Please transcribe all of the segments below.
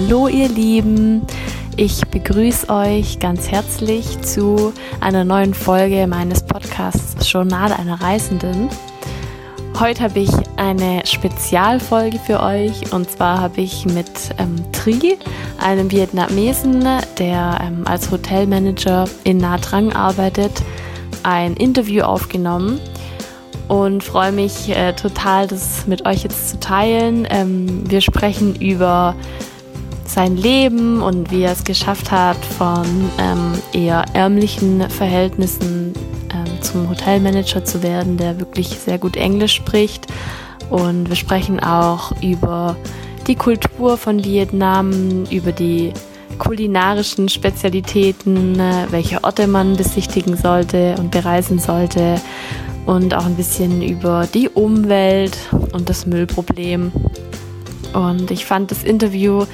Hallo ihr Lieben, ich begrüße euch ganz herzlich zu einer neuen Folge meines Podcasts Journal einer Reisenden. Heute habe ich eine Spezialfolge für euch und zwar habe ich mit ähm, Tri, einem Vietnamesen, der ähm, als Hotelmanager in Nha Trang arbeitet, ein Interview aufgenommen und freue mich äh, total, das mit euch jetzt zu teilen. Ähm, wir sprechen über sein Leben und wie er es geschafft hat, von ähm, eher ärmlichen Verhältnissen ähm, zum Hotelmanager zu werden, der wirklich sehr gut Englisch spricht. Und wir sprechen auch über die Kultur von Vietnam, über die kulinarischen Spezialitäten, äh, welche Orte man besichtigen sollte und bereisen sollte und auch ein bisschen über die Umwelt und das Müllproblem. Und ich fand das Interview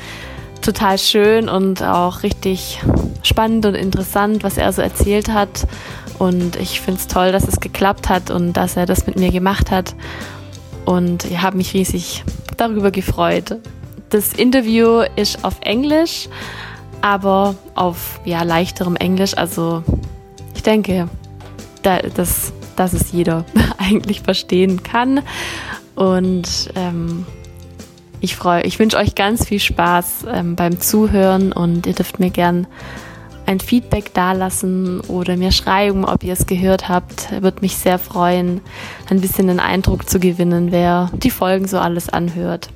total schön und auch richtig spannend und interessant, was er so erzählt hat. Und ich finde es toll, dass es geklappt hat und dass er das mit mir gemacht hat. Und ich habe mich riesig darüber gefreut. Das Interview ist auf Englisch, aber auf ja, leichterem Englisch. Also ich denke, da, das dass es jeder eigentlich verstehen kann. Und ähm, ich freue, ich wünsche euch ganz viel Spaß ähm, beim Zuhören und ihr dürft mir gern ein Feedback dalassen oder mir schreiben, ob ihr es gehört habt. Würde mich sehr freuen, ein bisschen den Eindruck zu gewinnen, wer die Folgen so alles anhört.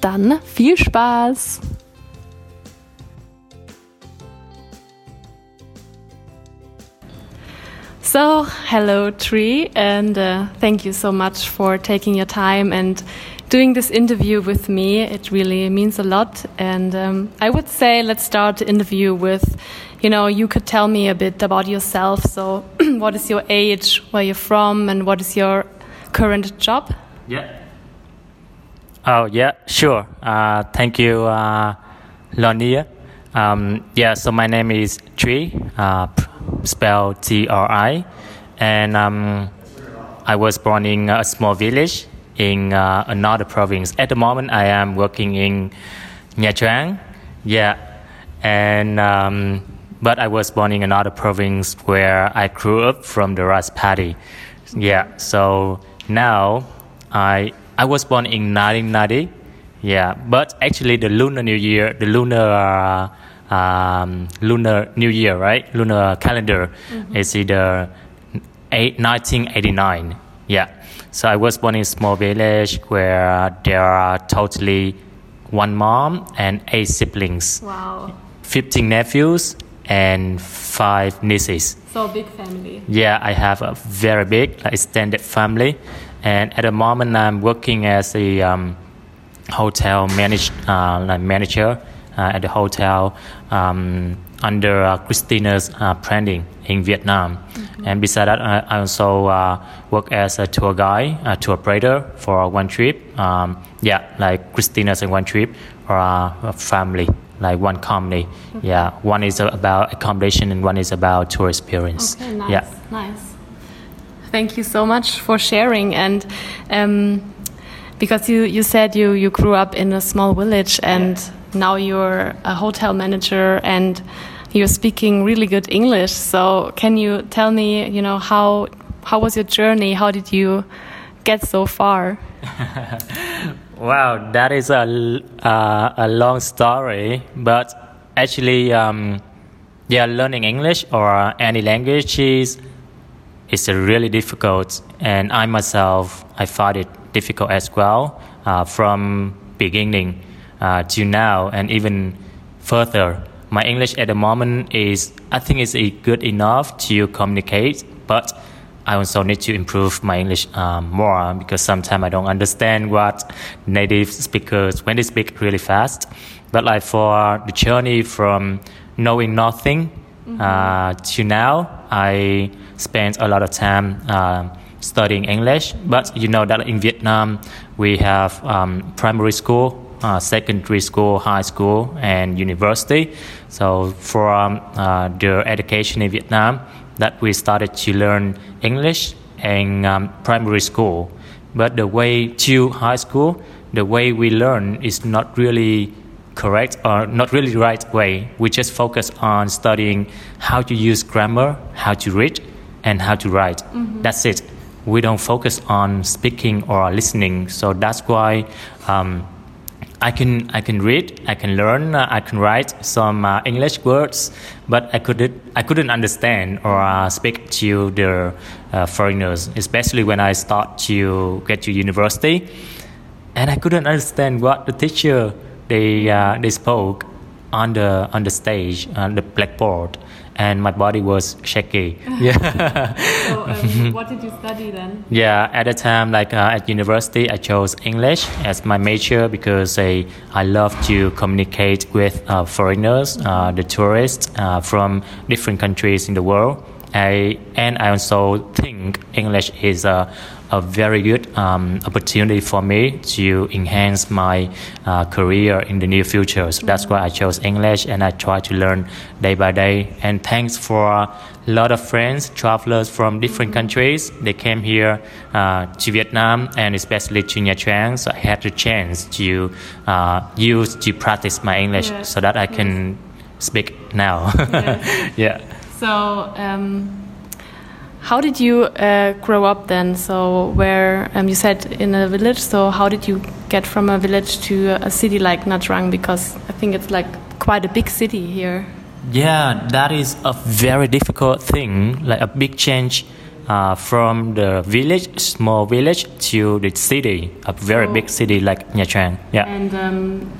Dann viel Spaß! So, hello, Tree, and uh, thank you so much for taking your time and doing this interview with me. It really means a lot. And um, I would say let's start the interview with, you know, you could tell me a bit about yourself. So, what is your age, where you're from, and what is your current job? Yeah. Oh, yeah, sure. Uh, thank you, uh, Lonia. Um, yeah, so my name is Tri. Uh, spelled T R I, and um, I was born in a small village in uh, another province. At the moment, I am working in Nha Trang. Yeah, and um, but I was born in another province where I grew up from the Rice Paddy. Yeah, so now I I was born in 1990. Yeah, but actually the Lunar New Year, the lunar. Uh, um, lunar New Year, right? Lunar calendar mm-hmm. is either eight, 1989. Yeah. So I was born in a small village where there are totally one mom and eight siblings. Wow. 15 nephews and five nieces. So big family. Yeah, I have a very big extended family, and at the moment I'm working as a um, hotel manage, uh, manager uh, at the hotel um, under uh, Christina's uh, branding in Vietnam. Mm-hmm. And beside that, I, also work as a tour guide, a tour operator for one trip. Um, yeah, like Christina's in one trip or a family like one company. Okay. Yeah, one is about accommodation and one is about tour experience. Okay, nice. Yeah, nice. Thank you so much for sharing and. Um, because you, you said you, you grew up in a small village and yeah now you're a hotel manager and you're speaking really good English. So can you tell me, you know, how how was your journey? How did you get so far? wow, that is a uh, a long story, but actually, um, yeah, learning English or any language is is really difficult, and I myself I found it difficult as well uh, from beginning uh, till now and even further. My English at the moment is, I think, is good enough to communicate, but I also need to improve my English um, more because sometimes I don't understand what native speakers when they speak really fast. But like for the journey from knowing nothing mm-hmm. uh, to now, I spent a lot of time uh, studying English. But you know that in Vietnam we have um, primary school uh, secondary school, high school, and university. So from uh, the education in Vietnam, that we started to learn English in um, primary school. But the way to high school, the way we learn is not really correct or not really right way. We just focus on studying how to use grammar, how to read, and how to write. Mm-hmm. That's it. We don't focus on speaking or listening. So that's why. Um, I can I can read, I can learn, uh, I can write some uh, English words, but I couldn't I couldn't understand or uh, speak to the uh, foreigners, especially when I start to get to university, and I couldn't understand what the teacher they uh, they spoke on the on the stage on the blackboard and my body was shaky. yeah. so, um, what did you study then? Yeah, at the time, like uh, at university, I chose English as my major because I, I love to communicate with uh, foreigners, uh, the tourists uh, from different countries in the world. I, and I also think English is a a very good um, opportunity for me to enhance my uh, career in the near future. So that's why I chose English and I try to learn day by day. And thanks for a lot of friends, travelers from different countries. They came here uh, to Vietnam and especially to Nha Trang. So I had the chance to uh, use to practice my English yes. so that I can yes. speak now. yes. yeah. So. Um how did you uh, grow up then? So where um, you said in a village. So how did you get from a village to a city like Nha Trang? Because I think it's like quite a big city here. Yeah, that is a very difficult thing. Like a big change uh, from the village, small village, to the city, a very so, big city like Nha Trang. Yeah. And um,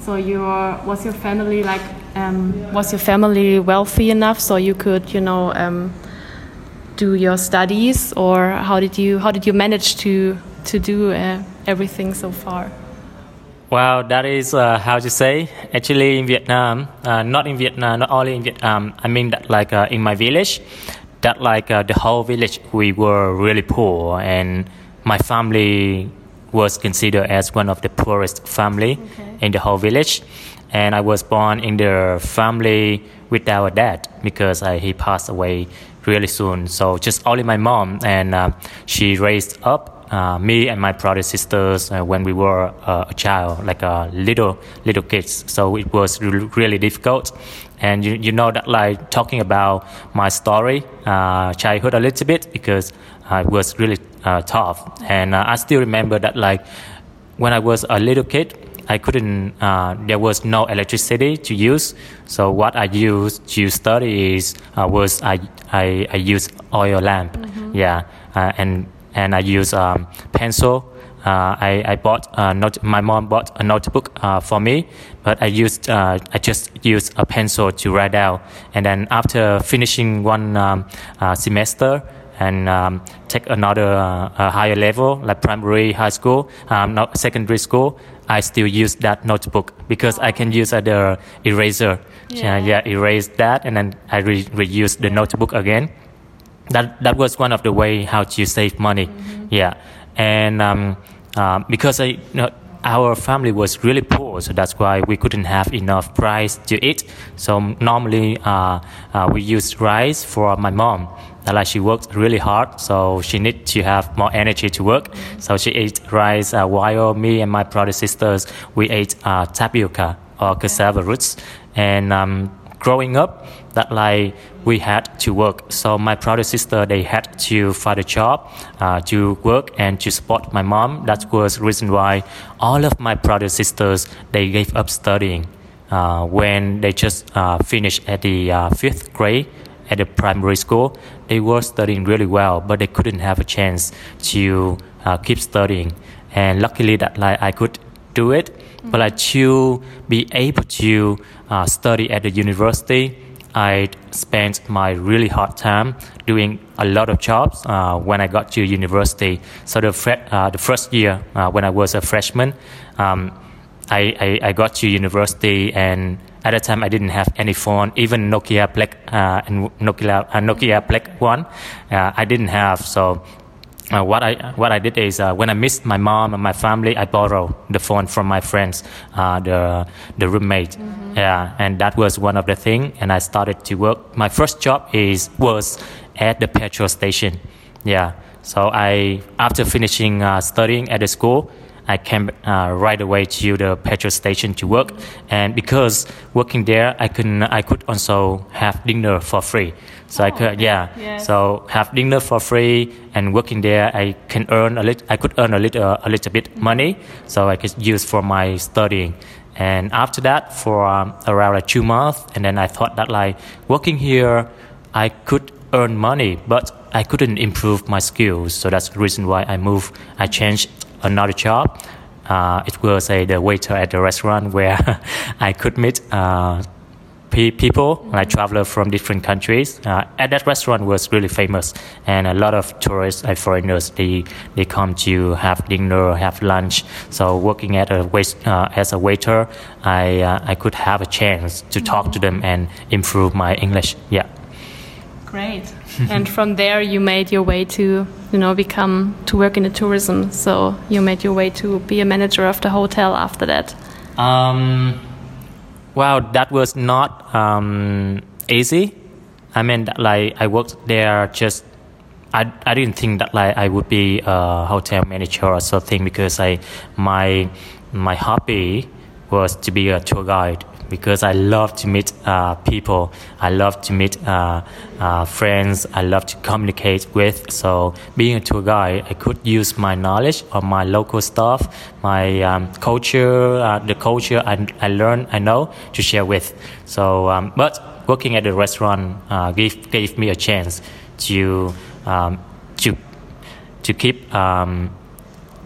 so your was your family like um, was your family wealthy enough so you could you know um, do your studies, or how did you how did you manage to to do uh, everything so far? Well, that is uh, how to say. Actually, in Vietnam, uh, not in Vietnam, not only in Vietnam. I mean that like uh, in my village, that like uh, the whole village, we were really poor, and my family was considered as one of the poorest family okay. in the whole village. And I was born in the family without a dad because uh, he passed away really soon. So just only my mom, and uh, she raised up uh, me and my brother sisters uh, when we were uh, a child, like a little little kids. So it was re- really difficult. And you, you know that like talking about my story, uh, childhood a little bit because it was really uh, tough. And I still remember that like when I was a little kid, I couldn't. Uh, there was no electricity to use. So what I used to study is uh, was I I, I use oil lamp. Mm-hmm. Yeah, uh, and and I use um, pencil. Uh, I, I bought a note, my mom bought a notebook uh, for me, but I used uh, I just used a pencil to write out. And then after finishing one um, semester, and um, take another uh, higher level like primary, high school, um, not secondary school, I still use that notebook because I can use the eraser. Yeah. Yeah, erase that and then I re- reuse the notebook again. That that was one of the way how to save money. Mm-hmm. Yeah, and um, uh, because I. You know, our family was really poor, so that's why we couldn't have enough rice to eat. So normally uh, uh, we use rice for my mom like she worked really hard, so she need to have more energy to work. So she ate rice uh, while me and my brother sisters we ate uh, tapioca or cassava roots. And um, growing up, that like we had to work. So my brother sister they had to find a job uh, to work and to support my mom. That was the reason why all of my brother sisters they gave up studying. Uh, when they just uh, finished at the uh, fifth grade at the primary school, they were studying really well, but they couldn't have a chance to uh, keep studying. And luckily that like I could do it, mm-hmm. but like to be able to uh, study at the university, I spent my really hard time doing a lot of jobs uh, when I got to university. So the, fre- uh, the first year uh, when I was a freshman, um, I, I, I got to university and at that time I didn't have any phone, even Nokia Black uh, and Nokia uh, Nokia Black one, uh, I didn't have. So uh, what I what I did is uh, when I missed my mom and my family, I borrowed the phone from my friends, uh, the the roommate. Mm-hmm. Yeah, and that was one of the thing. And I started to work. My first job is was at the petrol station. Yeah, so I after finishing studying at the school. I came uh, right away to the petrol station to work, and because working there, I can I could also have dinner for free. So Oh, I could okay. yeah. Yes. So have dinner for free, and working there, I can earn a little. I could earn a little a little bit money, so I could use for my studying. And after that, for um, around like two months, and then I thought that like working here, I could earn money, but I couldn't improve my skills. So that's the reason why I moved. I changed another job. Uh, it was a the waiter at the restaurant where I could meet uh, pe- people like travelers from different countries. Uh, at that restaurant was really famous, and a lot of tourists and foreigners they they come to have dinner, have lunch. So working at a wait, uh, as a waiter, I uh, I could have a chance to talk to them and improve my English. Yeah. Great. and from there, you made your way to, you know, become to work in the tourism. So you made your way to be a manager of the hotel after that. Um, well, that was not um, easy. I mean, like I worked there just. I, I didn't think that like I would be a hotel manager or something because I my my hobby was to be a tour guide because I love to meet uh, people. I love to meet uh, uh, friends. I love to communicate with. So being a tour guide, I could use my knowledge of my local stuff, my um, culture, uh, the culture I, I learn, I know to share with. So, um, but working at the restaurant uh, gave gave me a chance to um, to to keep um,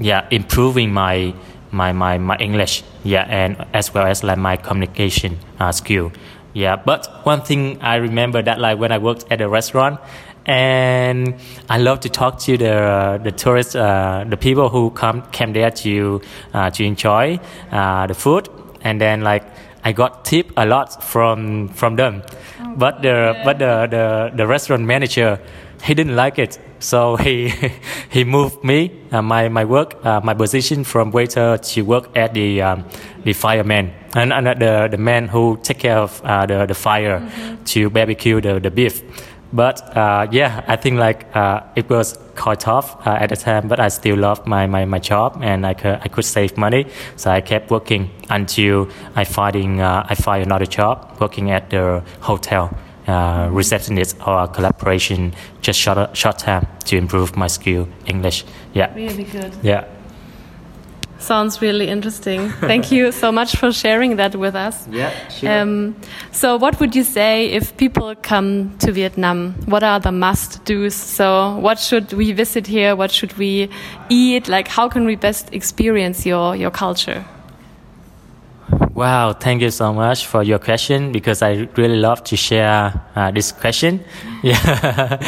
yeah improving my my, my my English yeah and as well as like my communication uh, skill yeah. But one thing I remember that like when I worked at a restaurant and I love to talk to the the tourists uh, the people who come came there to uh, to enjoy uh, the food. And then like I got tip a lot from from them. But the but the, the the restaurant manager he didn't like it. So he he moved me uh, my my work uh, my position from waiter to work at the um, the fireman. And, and the the man who take care of uh, the the fire to barbecue the the beef. But uh, yeah I think like uh, it was quite tough uh, at the time but I still loved my, my, my job and I could, I could save money. So I kept working until I finding uh, I find another job working at the hotel uh, receptionist or collaboration just short short time to improve my skill English. Yeah, Really good. yeah. Sounds really interesting. Thank you so much for sharing that with us. Yeah, Um, so, what would you say if people come to Vietnam? What are the must dos? So, what should we visit here? What should we eat? Like, how can we best experience your, your culture? Wow, thank you so much for your question because I really love to share uh, this question. Yeah,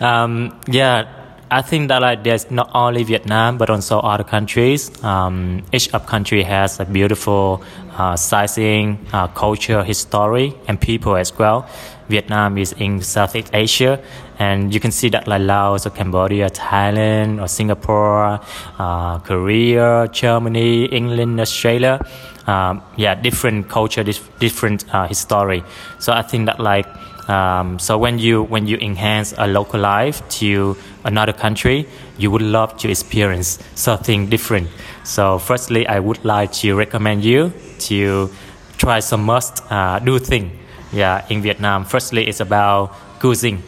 um, yeah. I think that like there's not only Vietnam but also other countries. Um, each of country has a beautiful uh, uh, culture, history, and people as well. Vietnam is in Southeast Asia, and you can see that like Laos or Cambodia, Thailand or Singapore, uh, Korea, Germany, England, Australia. Um, yeah, different culture, dif- different uh, history. So I think that like um, so when you when you enhance a local life to another country, you would love to experience something different. So firstly, I would like to recommend you to try some must uh, do thing. Yeah, in Vietnam. Firstly, it's about cuisine.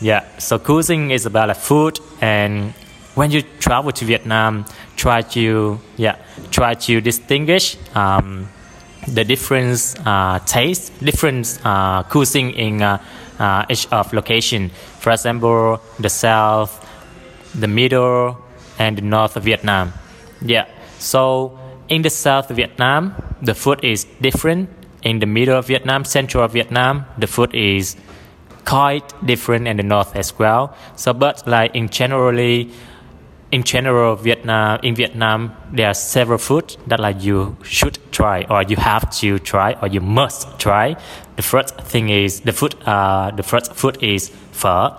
Yeah, so cuisine is about like food and when you travel to Vietnam, try to yeah try to distinguish um, the different uh, taste, different uh, cuisine in uh, uh, each of location. For example, the south, the middle, and the north of Vietnam. Yeah. So in the south of Vietnam, the food is different. In the middle of Vietnam, central of Vietnam, the food is quite different in the north as well. So, but like in generally, in general, Vietnam in Vietnam there are several food that like you should try or you have to try or you must try. The first thing is the food. Uh, the first food is pho.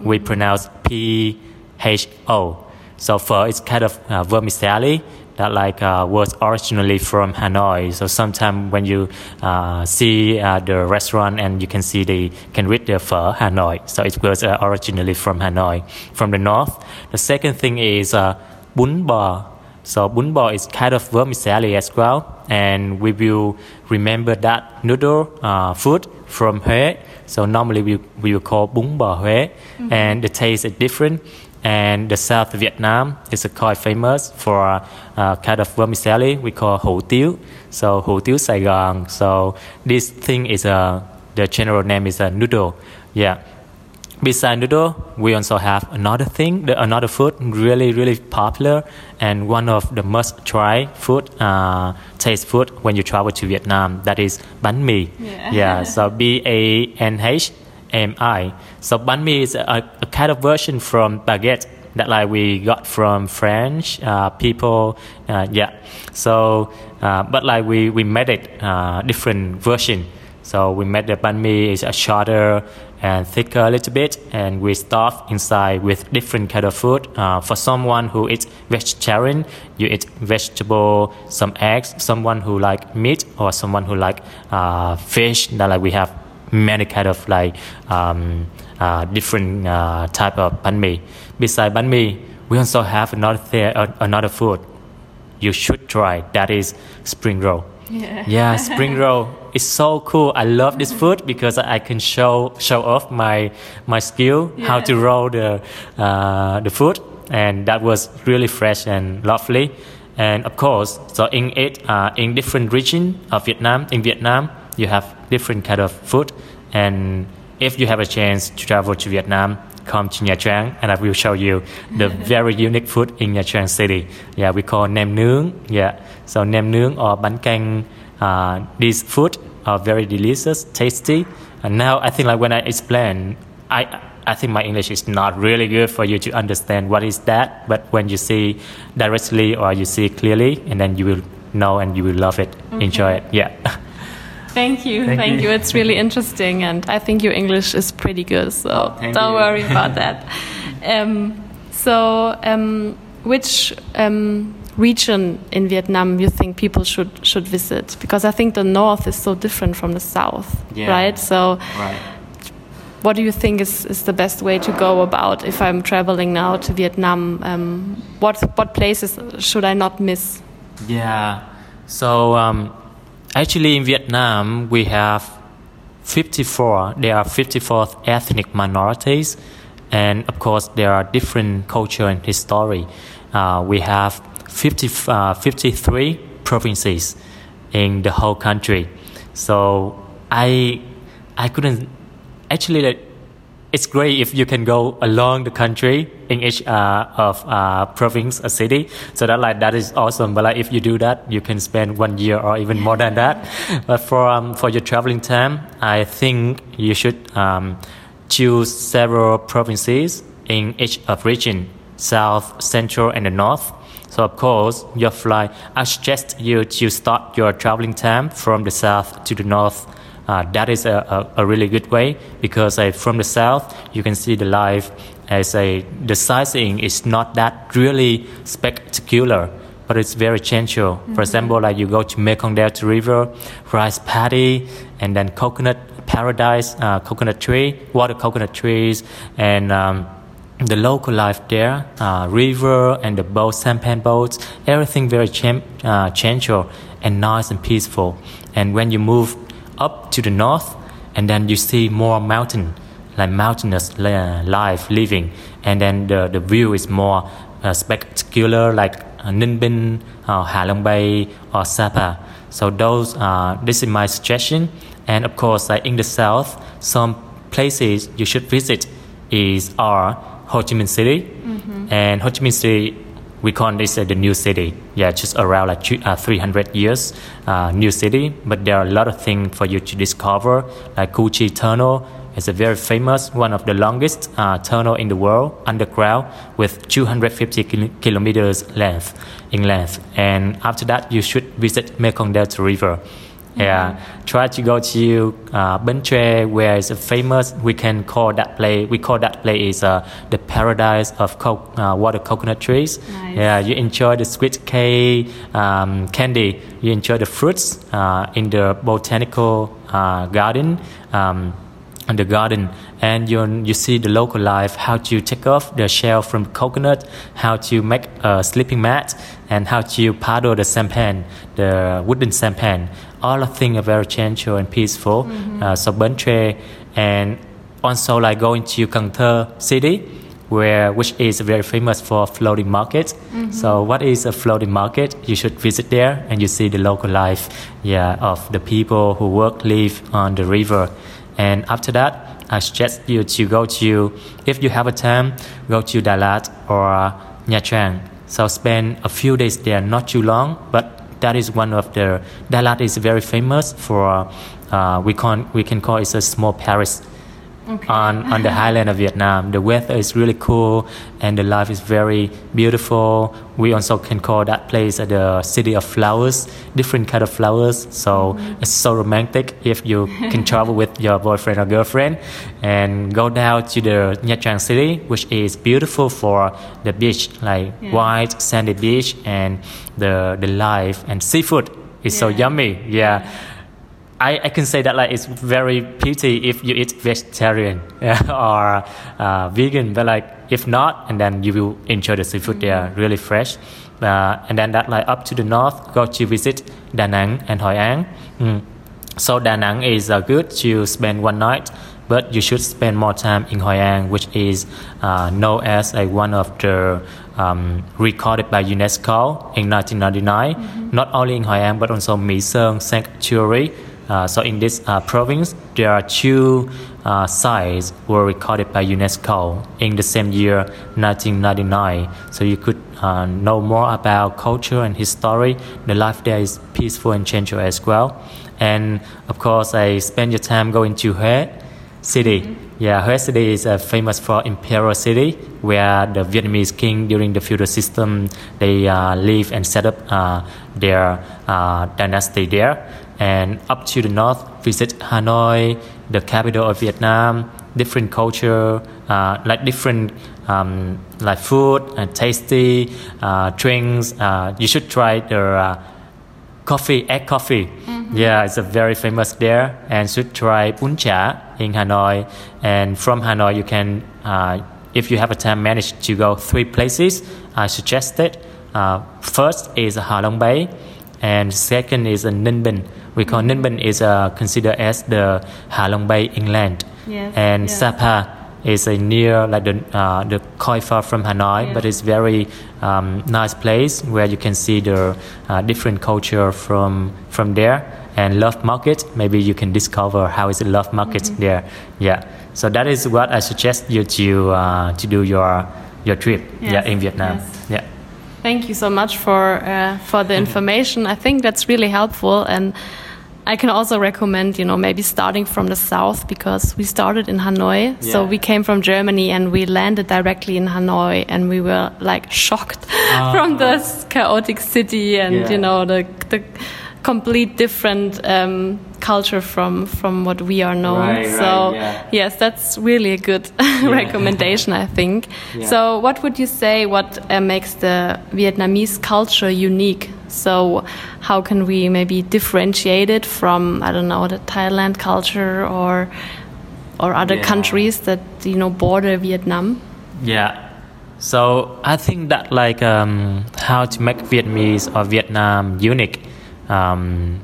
We pronounce P H O. So pho is kind of uh, vermicelli that like uh, was originally from Hanoi. So sometimes when you uh, see uh, the restaurant and you can see the can read the pho Hanoi. So it was uh, originally from Hanoi, from the north. The second thing is uh, bún bò. So bún bò is kind of vermicelli as well, and we will remember that noodle uh, food from Huế. So normally we we will call bún bò Huế, and the taste is different. And the South Vietnam is quite famous for a kind of vermicelli we call hủ tiếu. So hủ tiếu Sài Gòn. So this thing is a the general name is a noodle. Yeah. Beside noodle, we also have another thing, the, another food really really popular and one of the must try food, uh, taste food when you travel to Vietnam. That is bánh mì. Yeah. yeah so B A N H M I. So bánh mì is a, a kind of version from baguette that like we got from French uh, people. Uh, yeah. So, uh, but like we we made it uh, different version. So we made the banh mi is a shorter and thicker a little bit, and we stuff inside with different kind of food. Uh, for someone who eats vegetarian, you eat vegetable, some eggs. Someone who like meat, or someone who like uh, fish. That like we have many kind of like um, uh, different uh, type of banh mi. Besides banh mi, we also have another th- uh, another food you should try. That is spring roll. Yeah. Yeah, spring roll is so cool. I love this food because I can show show off my my skill how to roll the uh, the food, and that was really fresh and lovely. And of course, so in it uh, in different region of Vietnam, in Vietnam, you have different kind of food. And if you have a chance to travel to Vietnam, come to Nha Trang, and I will show you the very unique food in Nha Trang City. Yeah, we call nem nướng. Yeah, so nem nướng or bánh canh. Uh, these food are very delicious, tasty. And now I think like when I explain, I I think my English is not really good for you to understand what is that. But when you see directly or you see clearly, and then you will know and you will love it, enjoy it. Yeah. Thank you. Thank Thank, you. you. It's really interesting, and I think your English is pretty good. So Oh, don't you. worry about that. Um, so, um, which um, region in Vietnam you think people should should visit? Because I think the north is so different from the south, Yeah. right? So, right. what do you think is, is the best way to go about if I'm traveling now to Vietnam? Um, what what places should I not miss? Yeah. So um, actually, in Vietnam, we have 54. There are 54 ethnic minorities, and of course, there are different culture and history. Uh, we have 50, uh, 53 provinces in the whole country. So I I couldn't actually it's great if you can go along the country in each uh, of uh, province or city. So that like that is awesome. But like if you do that, you can spend one year or even more than that. But for um, for your traveling time, I think you should um, choose several provinces in each of region, south, central, and the north. So of course, your flight. I suggest you to start your traveling time from the south to the north. Uh, that is a, a, a really good way because uh, from the south you can see the life as a the sightseeing is not that really spectacular but it's very gentle for example like you go to mekong delta river rice paddy and then coconut paradise uh, coconut tree water coconut trees and um, the local life there, uh, river and the boat, sampan boats, everything very cham- uh, gentle and nice and peaceful. And when you move up to the north, and then you see more mountain, like mountainous life living, and then the, the view is more uh, spectacular, like uh, Ninh uh, Hạ Long Bay, or Sapa. So those, uh, this is my suggestion. And of course, like in the south, some places you should visit is are Ho Chi Minh City, and Ho Chi Minh City we call this uh, the new city. Yeah, just around like uh, 300 years, uh, new city. But there are a lot of things for you to discover, like Cu Chi Tunnel. It's a very famous, one of the longest uh, tunnel in the world, underground, with 250 kil- kilometers length in length. And after that, you should visit Mekong Delta River. Yeah, try to go to uh, Bến Tre, where is a famous. We can call that place. We call that place is uh, the paradise of co- uh, water coconut trees. Nice. Yeah, you enjoy the sweet cake um, candy. You enjoy the fruits uh, in the botanical uh, garden. Um, in the garden and you you see the local life, how to take off the shell from coconut, how to make a sleeping mat, and how to paddle the sampan, the wooden sampan. All of things are very gentle and peaceful. Mm-hmm. Uh, so Bến and also like going to Cần city where which is very famous for floating market. Mm-hmm. So what is a floating market? You should visit there and you see the local life, yeah, of the people who work live on the river. And after that, I suggest you to go to if you have a time, go to Lạt or Nha Trang. So spend a few days there, not too long, but that is one of the Lạt is very famous for uh, we can we can call it a small Paris okay. on, on the highland of Vietnam. The weather is really cool and the life is very beautiful. We also can call that place the city of flowers, different kind of flowers. So mm-hmm. it's so romantic if you can travel with your boyfriend or girlfriend and go down to the Nha Trang city, which is beautiful for the beach, like yeah. white sandy beach and the the life and seafood is yeah. so yummy. yeah. I, I can say that like it's very pity if you eat vegetarian or uh, vegan, but like if not, and then you will enjoy the seafood mm-hmm. there really fresh. Uh, and then that like up to the north, go to visit Da Nang and Hoi An. Mm. So Da Nang is uh, good to spend one night, but you should spend more time in Hoi An, which is uh, known as like one of the um, recorded by UNESCO in 1999. Mm-hmm. Not only in Hoi An, but also Mỹ Sơn Sanctuary uh, so in this uh, province, there are two uh, sites were recorded by UNESCO in the same year, 1999. So you could uh, know more about culture and history. The life there is peaceful and gentle as well. And of course, I spend your time going to Huế city. Mm-hmm. Yeah, Huế city is uh, famous for imperial city, where the Vietnamese king during the feudal system they live and set up their dynasty there and up to the north visit Hanoi, the capital of Vietnam. Different culture, uh, like different um, like food and tasty uh, drinks. Uh, you should try the uh, coffee, egg coffee. Mm-hmm. Yeah, it's a very famous there, and should try bún chả in Hanoi. And from Hanoi, you can, uh, if you have a time, manage to go three places. I suggest it. Uh, first is Ha Long Bay, and second is Ninh Bình we call mm-hmm. Is uh, considered as the Halong Bay inland, yes, and yes. Sapa is a near like the uh, the quite far from Hanoi, yeah. but it's very um, nice place where you can see the uh, different culture from from there. And Love Market, maybe you can discover how is the Love Market mm-hmm. there. Yeah, so that is what I suggest you to uh, to do your your trip. Yes. Yeah, in Vietnam. Yes. Yeah. Thank you so much for uh, for the information. I think that's really helpful and. I can also recommend, you know, maybe starting from the south because we started in Hanoi. Yeah. So we came from Germany and we landed directly in Hanoi and we were like shocked uh, from this chaotic city and, yeah. you know, the, the complete different um, culture from from what we are known. Right, so right, yeah. yes, that's really a good recommendation, I think. So what would you say? What uh, makes the Vietnamese culture unique? So how can we maybe differentiate it from I don't know the Thailand culture or or other yeah. countries that you know border Vietnam? Yeah. So I think that like um, how to make Vietnamese or Vietnam unique um,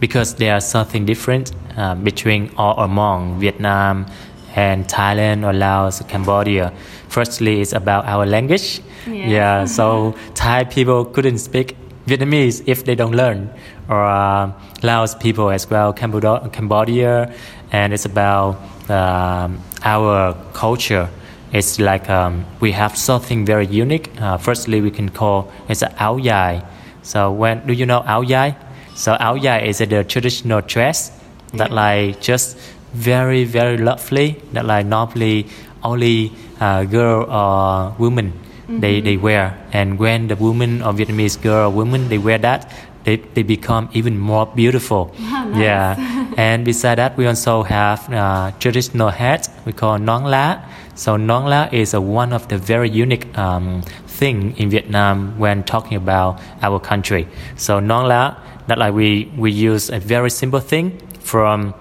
because there are something different uh, between or among Vietnam and Thailand or Laos, or Cambodia. Firstly, it's about our language. Yeah. yeah so Thai people couldn't speak Vietnamese if they don't learn, or uh, Laos people as well, Cambodia, Cambodia and it's about um, our culture. It's like um, we have something very unique. Uh, firstly, we can call it's an áo dài. So when do you know áo dài? So áo dài is the traditional dress that like just very very lovely that like normally only uh, girl or women mm-hmm. they, they wear. And when the woman or Vietnamese girl or woman they wear that, they, they become even more beautiful. Oh, nice. Yeah. and beside that, we also have uh, traditional hat we call nón lá. So nón lá is a, one of the very unique um, thing in Vietnam when talking about our country. So nón lá, that like we, we use a very simple thing from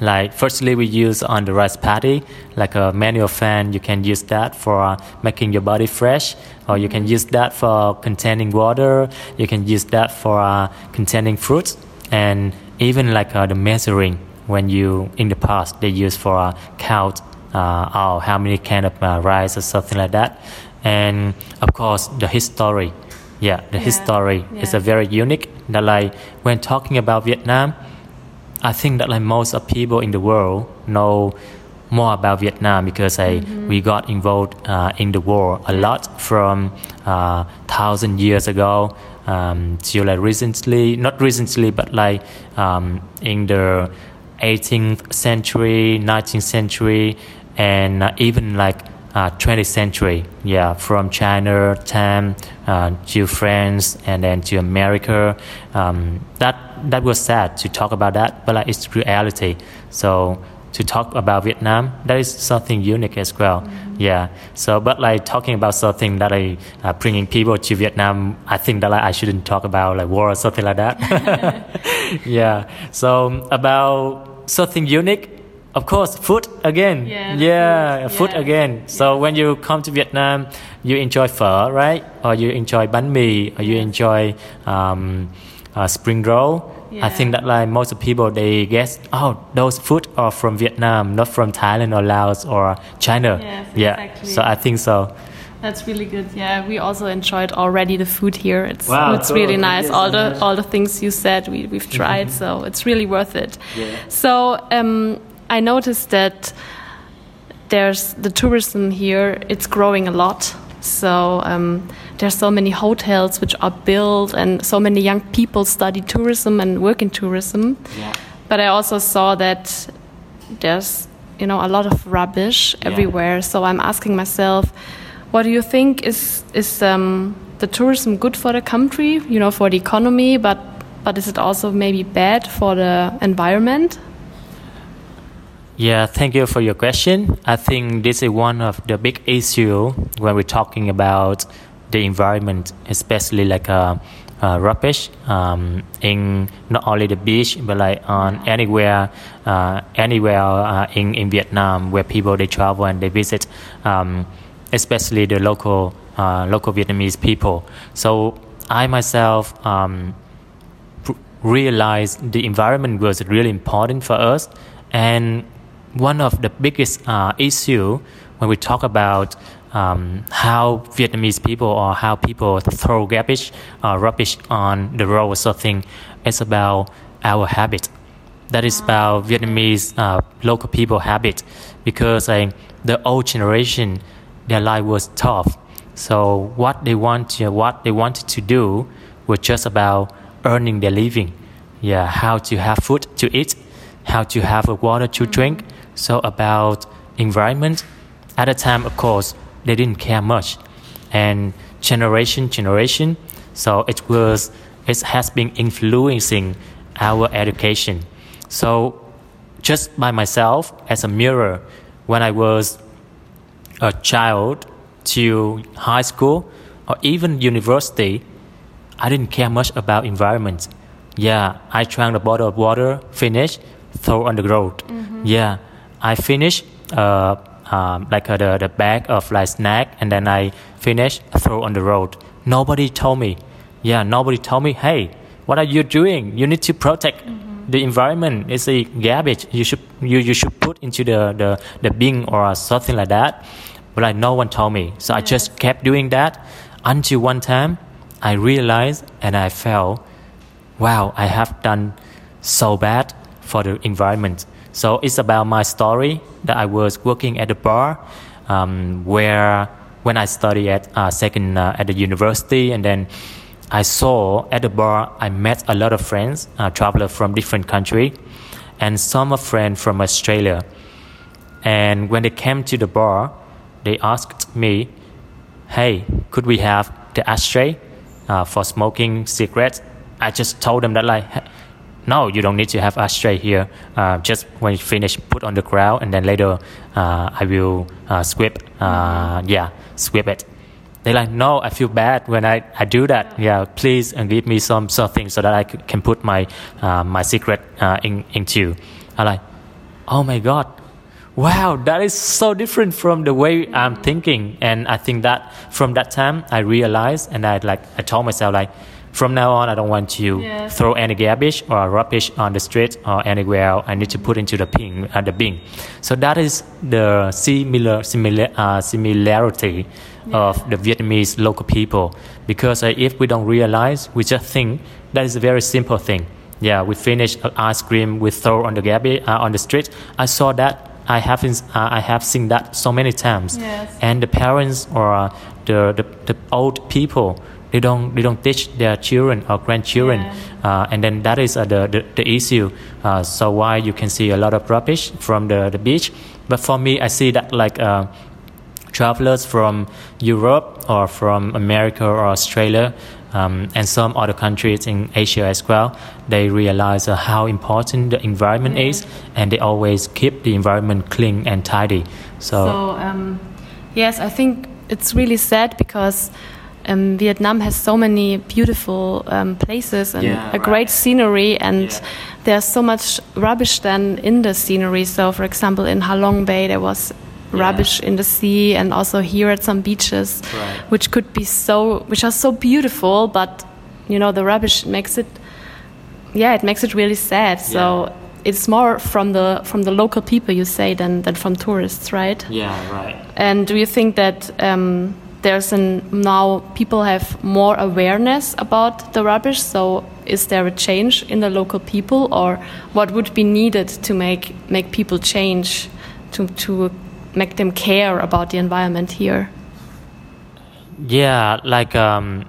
Like firstly, we use on the rice paddy, like a manual fan. You can use that for uh, making your body fresh, or you can use that for containing water. You can use that for uh, containing fruits, and even like uh, the measuring when you in the past they use for uh, count uh, oh, how many kind of uh, rice or something like that, and of course the history. Yeah, the Yeah, history is a very unique. That like when talking about Vietnam, I think that like most of people in the world know more about Vietnam because I, we got involved uh, in the war a lot from uh, thousand years ago um, to like recently, not recently, but like um, in the 18th century, 19th century, and uh, even like uh, 20th century. Yeah, from China time uh, to France and then to America. Um, that that was sad to talk about that, but like it's reality. So to talk about Vietnam, that is something unique as well. Yeah. So, but like talking about something that I uh, bringing people to Vietnam, I think that like, I shouldn't talk about like war or something like that. yeah. So about something unique. Of course, food again. Yeah, yeah, food. food Yes. again. So when you come to Vietnam, you enjoy phở, right? Or you enjoy bánh mì, or you enjoy um, uh, spring roll. I think that like most of people they guess, oh, those food are from Vietnam, not from Thailand or Laos or China. Yes, yeah. exactly. So I think so. That's really good. Yeah, we also enjoyed already the food here. It's Wow, it's really nice. Yes, all the all the things you said we we've tried, so it's really worth it. Yeah. So um, I noticed that there's the tourism here. It's growing a lot. So um, there's so many hotels which are built, and so many young people study tourism and work in tourism. Yeah. But I also saw that there's you know a lot of rubbish Yeah. everywhere. So I'm asking myself, what do you think is is um, the tourism good for the country? You know, for the economy, but but is it also maybe bad for the environment? Yeah, thank you for your question. I think this is one of the big issue when we're talking about the environment, especially like uh, uh, rubbish um, in not only the beach but like on anywhere, uh, anywhere uh, in in Vietnam where people they travel and they visit, um, especially the local uh, local Vietnamese people. So I myself. Um, realized the environment was really important for us and one of the biggest uh, issue when we talk about um, how Vietnamese people or how people throw garbage or rubbish on the road or something it's about our habit. That is about Vietnamese uh, local people habit because like, the old generation, their life was tough. So what they want to, what they wanted to do was just about earning their living. Yeah, how to have food to eat, how to have a water to drink. So about environment. At the time, of course, they didn't care much, and generation generation. So it was it has been influencing our education. So just by myself as a mirror, when I was a child to high school or even university, I didn't care much about environment. Yeah, I drank a bottle of water, finish, throw on the road. Mm-hmm. Yeah, I finish uh, um, like uh, the, the bag of like snack and then I finish, throw on the road. Nobody told me. Yeah, nobody told me, hey, what are you doing? You need to protect the environment. It's a garbage. You should you, you should put into the, the, the bin or something like that. But like no one told me. So I just kept doing that until one time I realized and I felt, wow, I have done so bad for the environment. So it's about my story that I was working at a bar um, where when I studied at uh, second uh, at the university and then I saw at the bar I met a lot of friends, uh, travelers from different country, and some of friends from Australia. And when they came to the bar, they asked me, "Hey, could we have the ashtray uh, for smoking cigarettes?" I just told them that like, "No, you don't need to have ashtray here. Uh, just when you finish, put on the ground, and then later uh, I will uh, sweep. Uh, yeah, sweep it." They're like, "No, I feel bad when I, I do that. Yeah, please and give me some something so that I c- can put my uh, my uh, in into." I like, oh my god wow that is so different from the way i'm thinking and i think that from that time i realized and i like i told myself like from now on, I don't want to yes. throw any garbage or rubbish on the street or anywhere. I need to put into the bin. Uh, the bin. So that is the similar, similar uh, similarity yeah. of the Vietnamese local people. Because uh, if we don't realize, we just think that is a very simple thing. Yeah, we finish ice cream, we throw on the garbage uh, on the street. I saw that. I have uh, I have seen that so many times. Yes. And the parents or uh, the, the the old people they don't they don't teach their children or grandchildren yeah. uh, and then that is uh, the, the, the issue uh, so why you can see a lot of rubbish from the, the beach but for me i see that like uh, travelers from europe or from america or australia um, and some other countries in asia as well they realize uh, how important the environment yeah. is and they always keep the environment clean and tidy so, so um, yes i think it's really sad because um, Vietnam has so many beautiful um, places and yeah, a great scenery, and yeah. there's so much rubbish then in the scenery. So, for example, in Ha Long Bay, there was rubbish yeah. in the sea, and also here at some beaches, right. which could be so, which are so beautiful, but you know, the rubbish makes it, yeah, it makes it really sad. So it's more from the from the local people you say than than from tourists, right? Yeah, right. And do you think that? Um, there's an now people have more awareness about the rubbish so is there a change in the local people or what would be needed to make make people change to to make them care about the environment here? Yeah like um,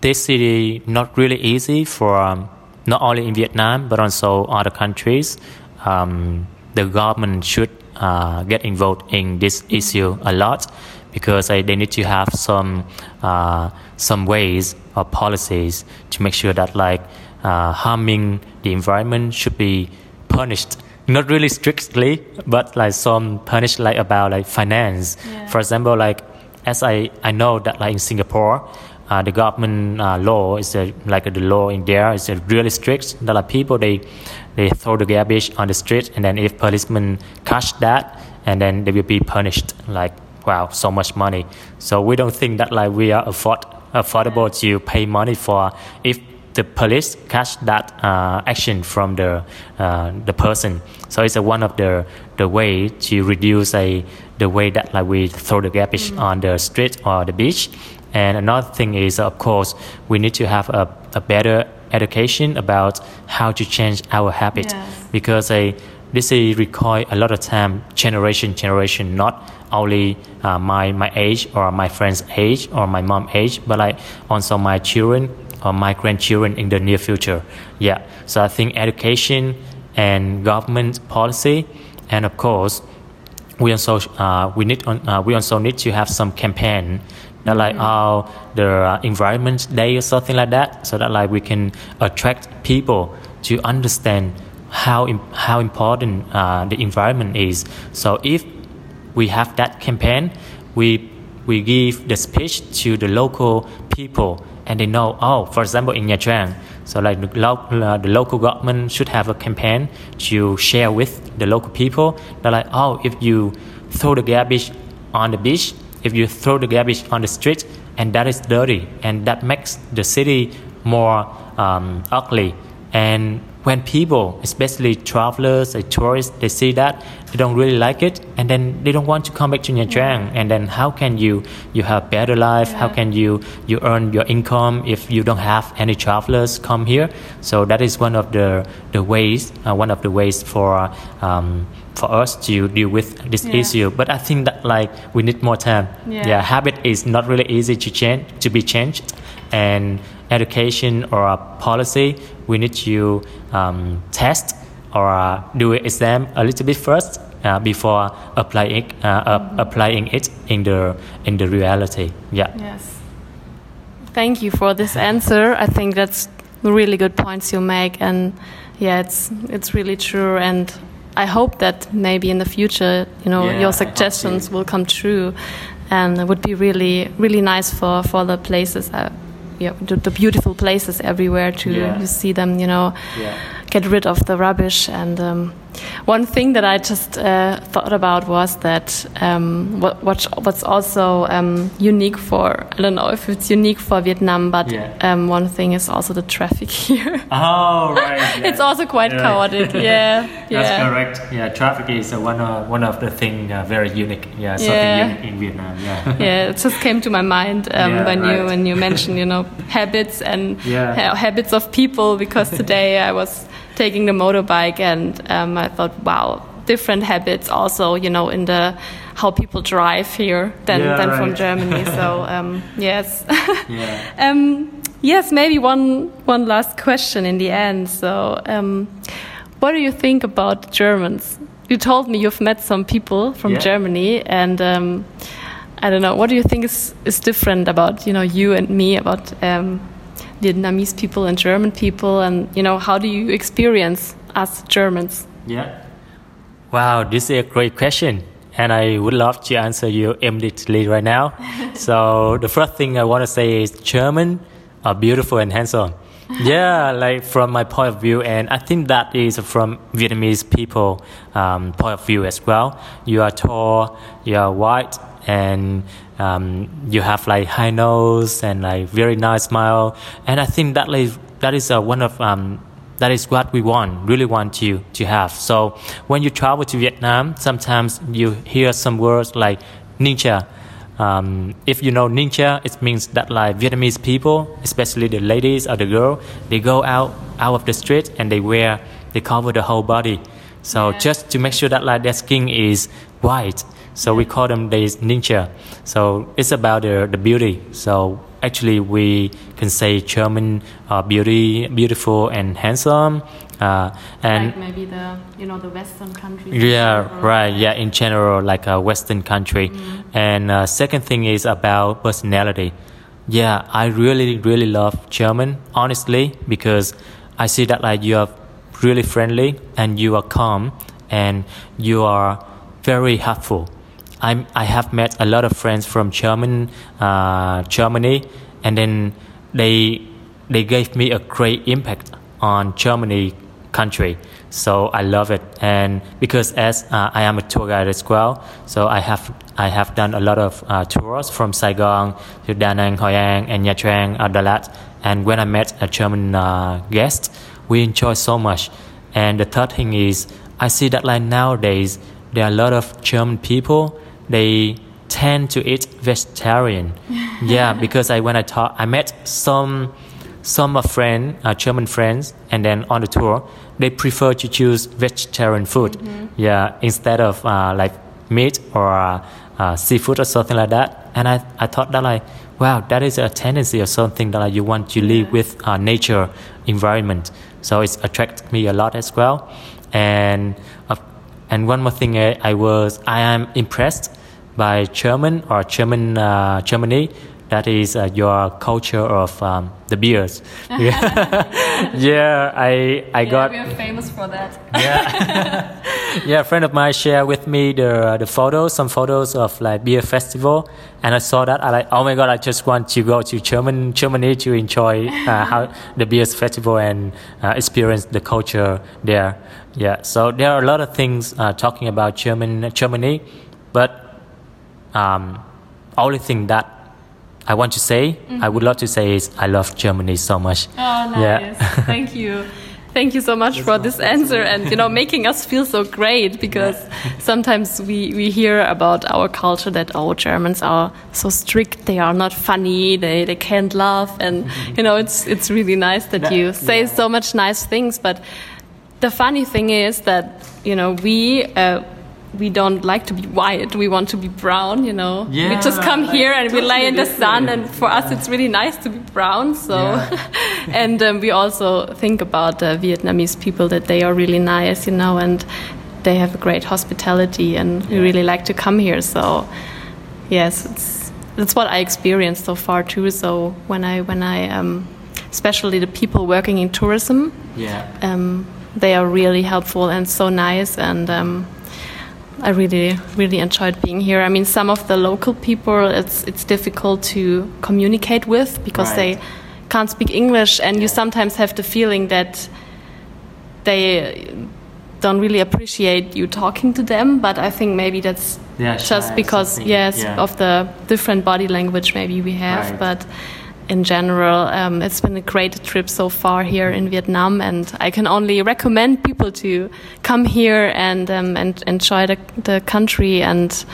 this city not really easy for um, not only in vietnam but also other countries. Um, the government should uh, get involved in this issue a lot because uh, they need to have some uh, some ways or policies to make sure that like uh, harming the environment should be punished. Not really strictly but like some punished like about like finance. Yeah. for example like as I, I know that like in Singapore uh, the government uh, law is uh, like the law in there is really strict. That like people they they throw the garbage on the street and then if policemen catch that and then they will be punished like wow, so much money. So we don't think that like we are afford affordable to pay money for if the police catch that uh, action from the uh, the person. So it's a, one of the the way to reduce a the way that like we throw the garbage mm-hmm. on the street or the beach. And another thing is, of course, we need to have a, a better education about how to change our habit yes. because a this is require a lot of time, generation generation, not only uh, my my age or my friend's age or my mom age, but like also my children or my grandchildren in the near future. Yeah, so I think education and government policy, and of course, we also uh, we need uh, we also need to have some campaign that like mm-hmm. oh the uh, environment day or something like that, so that like we can attract people to understand how how important uh, the environment is. So if we have that campaign. We we give the speech to the local people, and they know. Oh, for example, in Nha Trang, so like the, uh, the local government should have a campaign to share with the local people. They're like, oh, if you throw the garbage on the beach, if you throw the garbage on the street, and that is dirty, and that makes the city more um, ugly, and when people, especially travelers or tourists, they see that they don't really like it, and then they don't want to come back to Nha. And then how can you you have better life? How can you you earn your income if you don't have any travelers come here? So that is one of the the ways, uh, one of the ways for. Um, for us to deal with this yeah. issue. But I think that like we need more time. Yeah. yeah, habit is not really easy to change to be changed, and education or a policy, we need to um, test or uh, do an exam a little bit first uh, before applying it, uh, mm-hmm. applying it in the in the reality. Yeah. Yes. Thank you for this answer. I think that's really good points you make, and yeah, it's it's really true. And I hope that maybe in the future, you know, yeah, your suggestions will come true, and it would be really really nice for for the places. Uh, yeah, the, the, beautiful places everywhere to, yeah. see them, you know, yeah. get rid of the rubbish. And um, one thing that I just uh, thought about was that um, what, what, what's also um, unique for I don't know if it's unique for Vietnam, but Yeah. um, one thing is also the traffic here. Oh, right. it's also quite Yeah. chaotic. Yeah, That's yeah. correct. Yeah, traffic is uh, one of one of the thing uh, very unique. Yeah, something Yeah. unique in Vietnam. Yeah. yeah, it just came to my mind um, Yeah, when you when you mentioned you know habits and Yeah. ha- habits of people. Because today I was taking the motorbike and um, I thought, wow, different habits also you know in the how people drive here than Yeah, than from. Germany. so um, yes. yeah. um, yes, maybe one one last question in the end. So, um, what do you think about Germans? You told me you've met some people from Yeah. Germany, and um, I don't know. What do you think is is different about you know you and me about um, Vietnamese people and German people, and you know how do you experience us Germans? Yeah. Wow, this is a great question. And I would love to answer you immediately right now. so the first thing I want to say is German are beautiful and handsome. yeah, like from my point of view, and I think that is from Vietnamese people um, point of view as well. You are tall, you are white, and um, you have like high nose and like very nice smile. And I think that is that is uh, one of um, that is what we want, really want you to have. So when you travel to Vietnam, sometimes you hear some words like ninja. Um, if you know ninja, it means that like Vietnamese people, especially the ladies or the girl, they go out out of the street and they wear, they cover the whole body. So Yeah. just to make sure that like their skin is white. So we call them days ninja. So it's about the, the beauty. So actually we can say German uh, beauty, beautiful and handsome. Uh, and like maybe the you know the Western countries. yeah, right. Yeah, in general, like a Western country. And uh, second thing is about personality. Yeah, I really, really love German, honestly, because I see that like you are really friendly and you are calm and you are very helpful. I'm, I have met a lot of friends from German, uh, Germany, and then they they gave me a great impact on Germany country. So I love it, and because as uh, I am a tour guide as well, so I have I have done a lot of uh, tours from Saigon to Da Nang, Hoi An, and Nha Trang, uh, Dalat. And when I met a German uh, guest, we enjoy so much. And the third thing is, I see that like nowadays there are a lot of German people. They tend to eat vegetarian. yeah, because I when I talk, I met some some of friend, uh, German friends, and then on the tour, they prefer to choose vegetarian food. Yeah, instead of uh, like meat or uh, uh, seafood or something like that. And I, I thought that like, wow, that is a tendency or something that like, you want to live with uh, nature environment. So it's attracted me a lot as well. And uh, and one more thing, I, I was I am impressed by German or German uh, Germany. That is uh, your culture of um, the beers. Yeah, yeah I I got We are famous for that. yeah, yeah. A friend of mine shared with me the the photos, some photos of like beer festival, and I saw that. I like, oh my god, I just want to go to German Germany to enjoy uh, how the beers festival and uh, experience the culture there. Yeah, so there are a lot of things uh, talking about German Germany, but um, only thing that I want to say, I would love to say is I love Germany so much. Oh, nice. Yeah. Thank you. Thank you so much for this answer and you know making us feel so great because sometimes we, we hear about our culture that oh Germans are so strict they are not funny they, they can't laugh and you know it's it's really nice that That- you say yeah. so much nice things but the funny thing is that you know we uh, we don't like to be white we want to be brown you know we just come like, here and we lay in the sun different. and for us it's really nice to be brown so Yeah. and um, we also think about the Vietnamese people that they are really nice, you know, and they have a great hospitality, and we really like to come here. So, yes, it's that's what I experienced so far too. So when I when I um, especially the people working in tourism, Yeah. um, they are really helpful and so nice and. Um, I really, really enjoyed being here. I mean, some of the local people, it's it's difficult to communicate with because Right. they can't speak English, and you sometimes have the feeling that they don't really appreciate you talking to them. But I think maybe that's Yeah, just because yes yeah. of the different body language maybe we have, Right. but. In general, um, it's been a great trip so far here in Vietnam, and I can only recommend people to come here and um, and enjoy the, the country and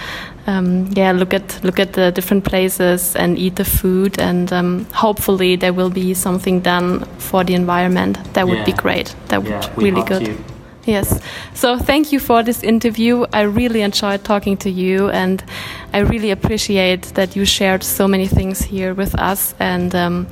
um, yeah, look at look at the different places and eat the food, and um, hopefully there will be something done for the environment. That would be great. That would Yeah, really good. to. Yes. So thank you for this interview. I really enjoyed talking to you, and I really appreciate that you shared so many things here with us. And um,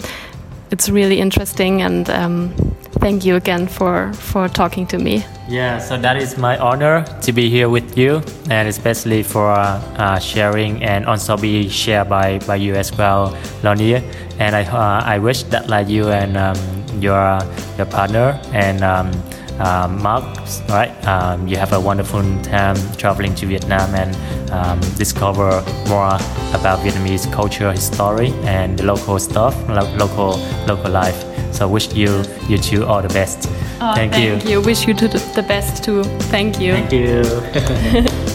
it's really interesting. And um, thank you again for for talking to me. Yeah, so that is my honor to be here with you, and especially for uh, sharing and also be shared by, by you as well, Lonia. And I uh, I wish that like you and um, your your partner and um, Mark, right? Um, you have a wonderful time traveling to Vietnam and um, discover more about Vietnamese culture, history, and the local stuff, lo- local local life. So wish you you two all the best. Oh, thank, you. Thank you. Wish you to the the best too. Thank you. Thank you.